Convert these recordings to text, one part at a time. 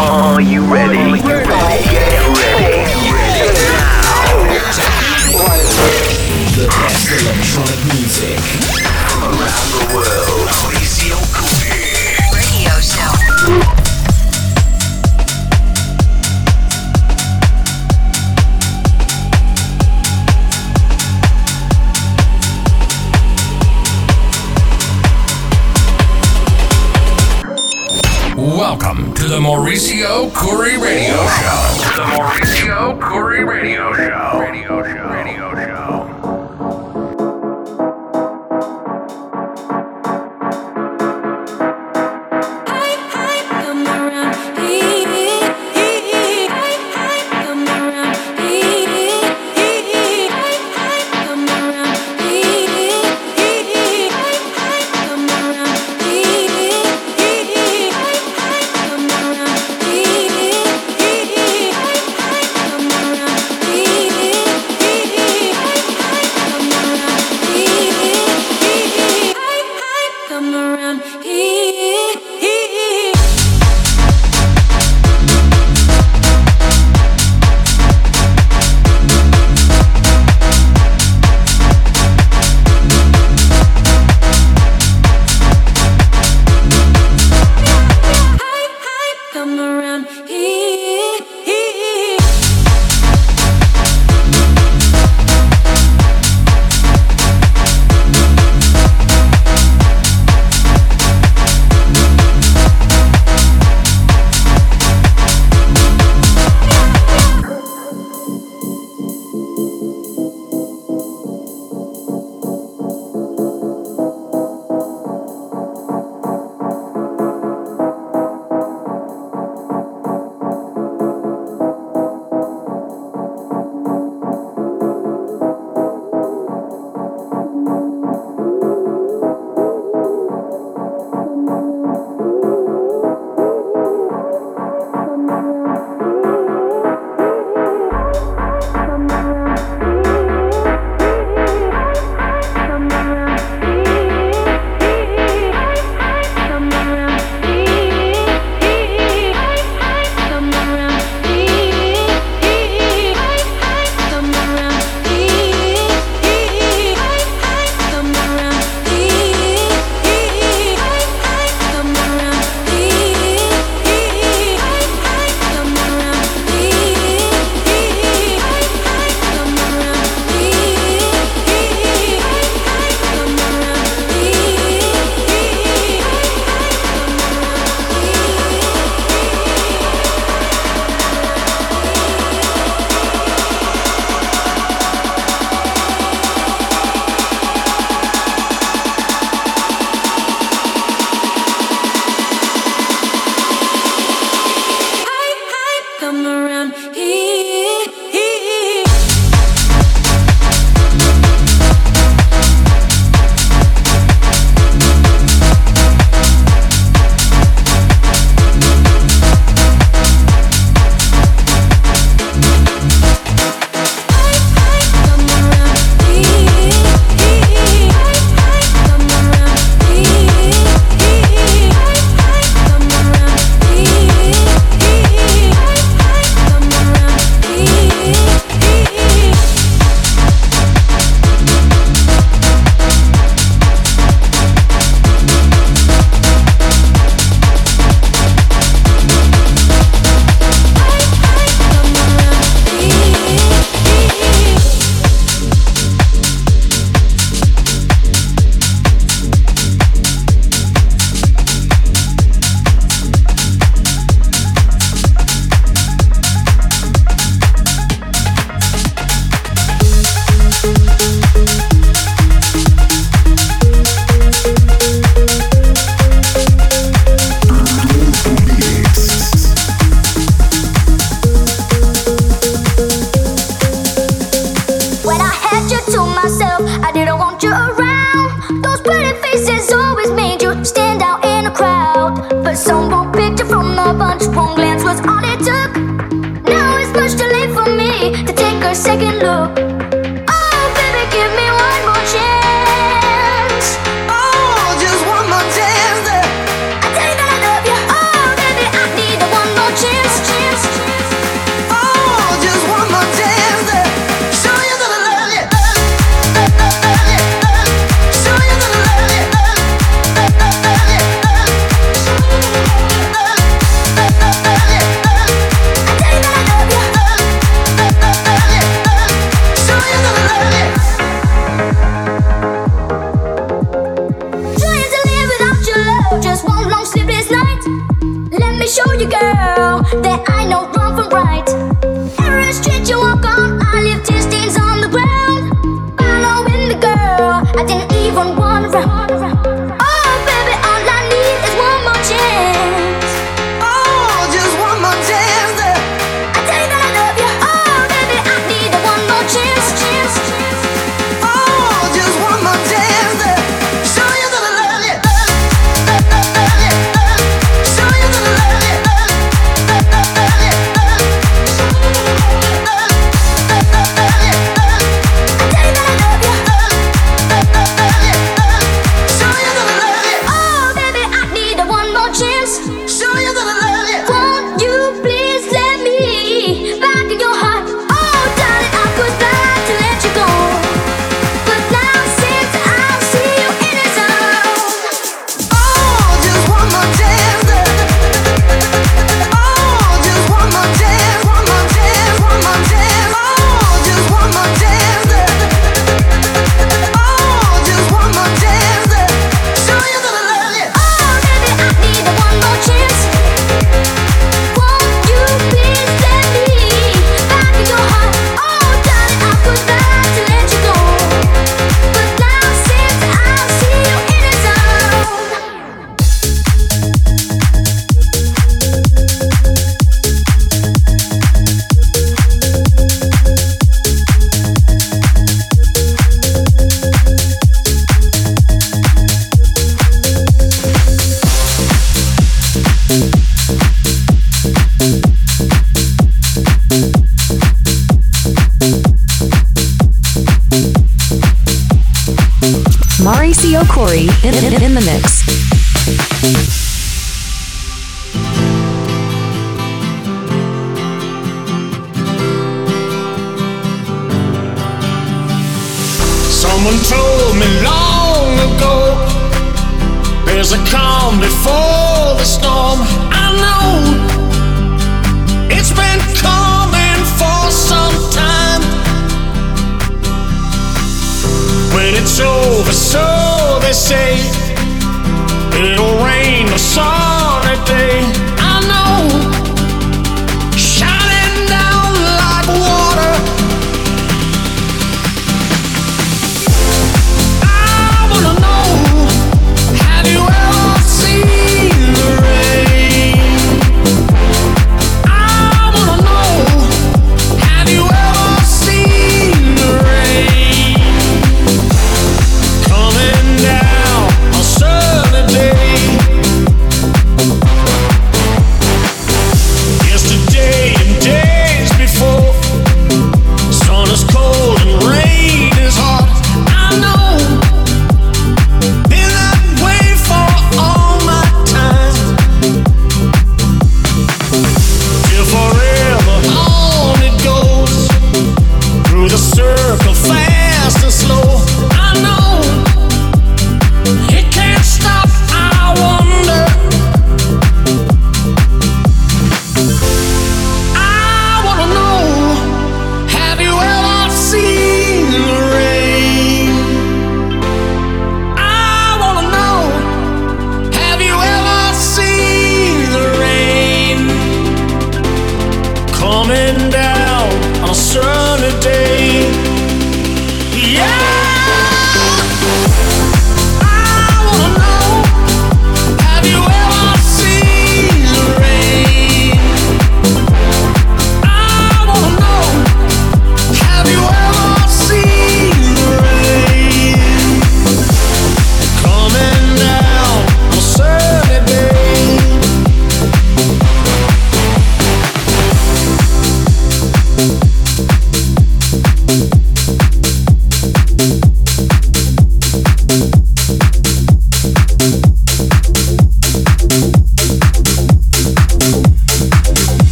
Are you ready? Get ready. The best electronic music from around the world. The Mauricio Cury Radio Show. The Mauricio Cury Radio Show. Radio Show. Radio Show.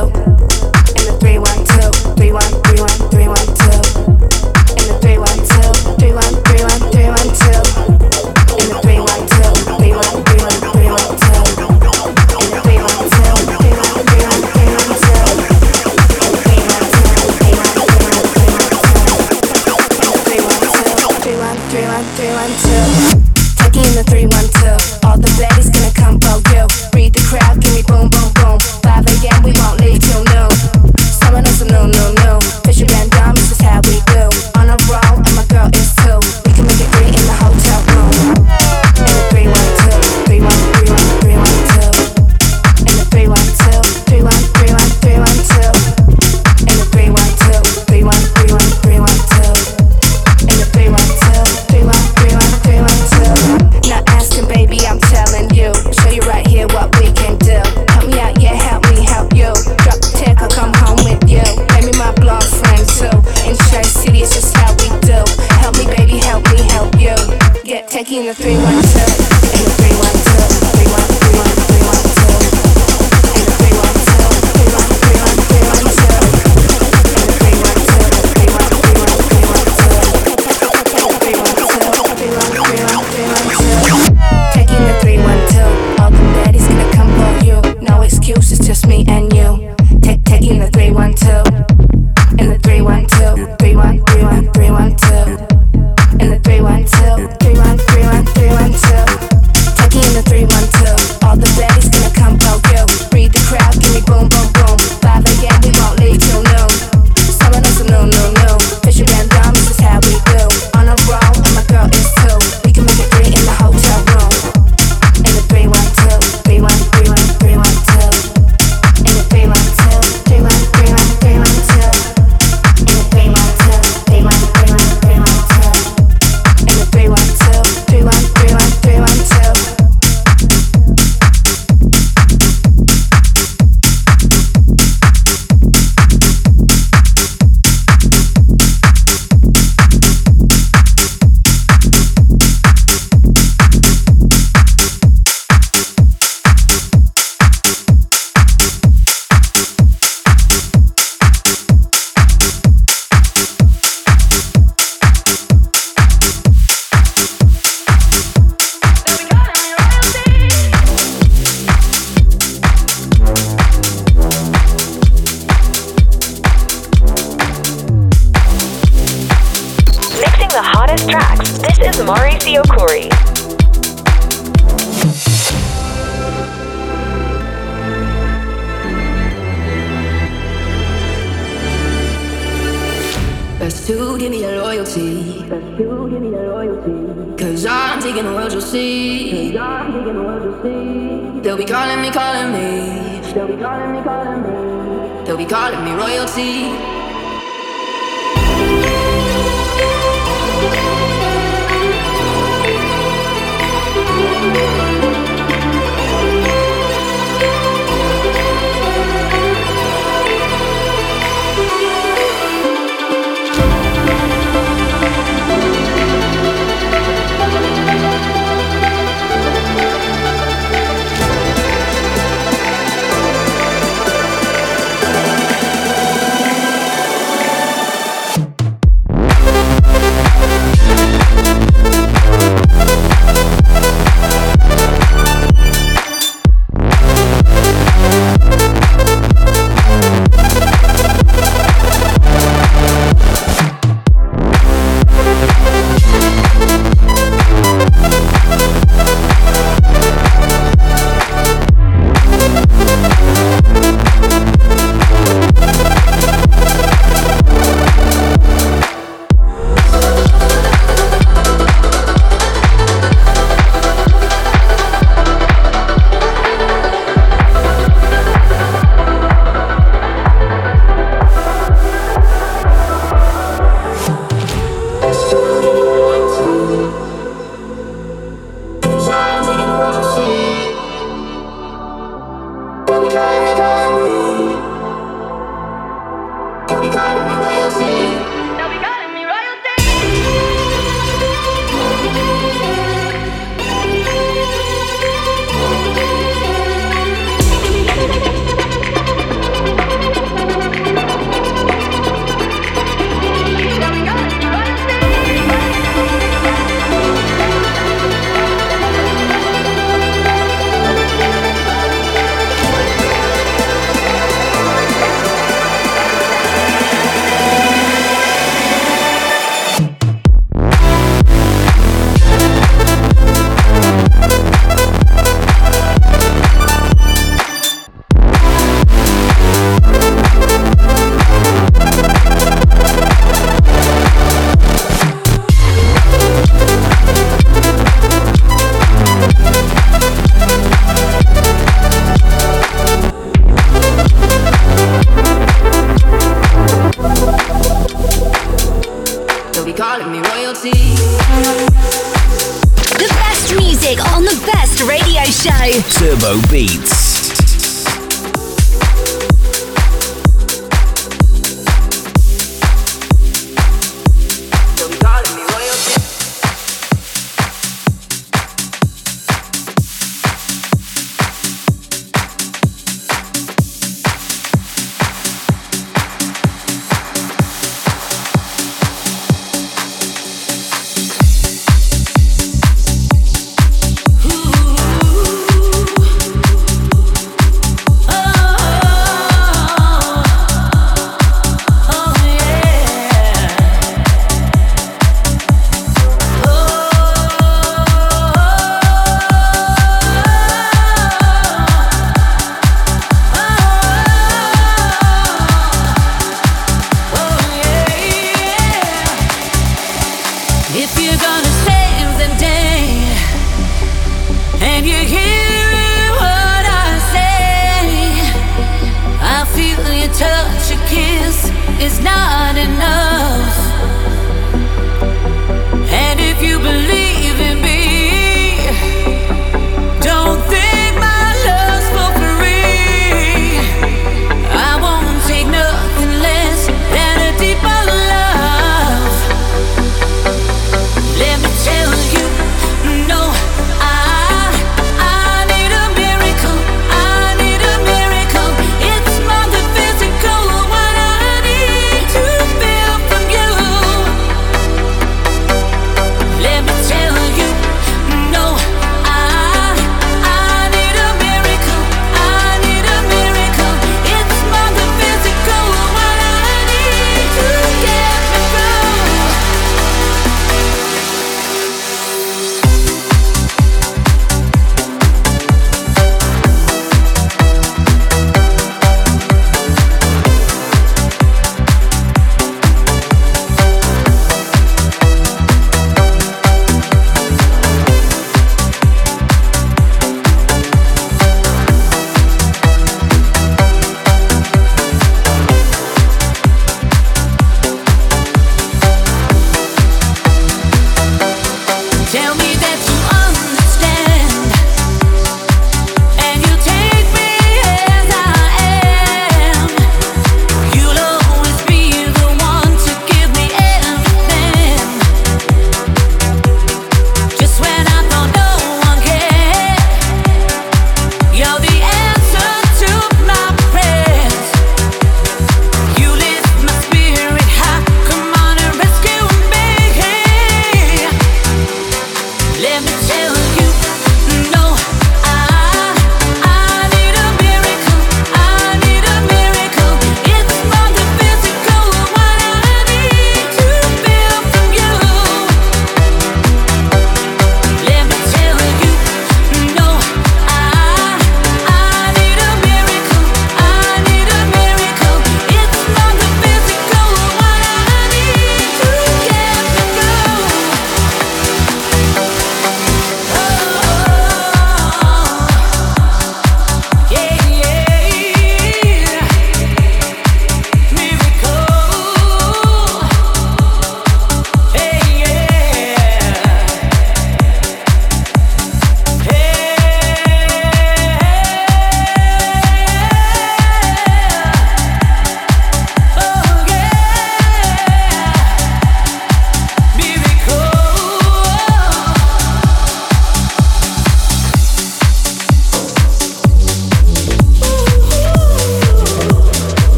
312.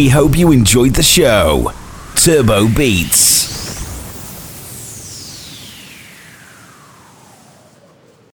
We hope you enjoyed the show. Turbo Beats.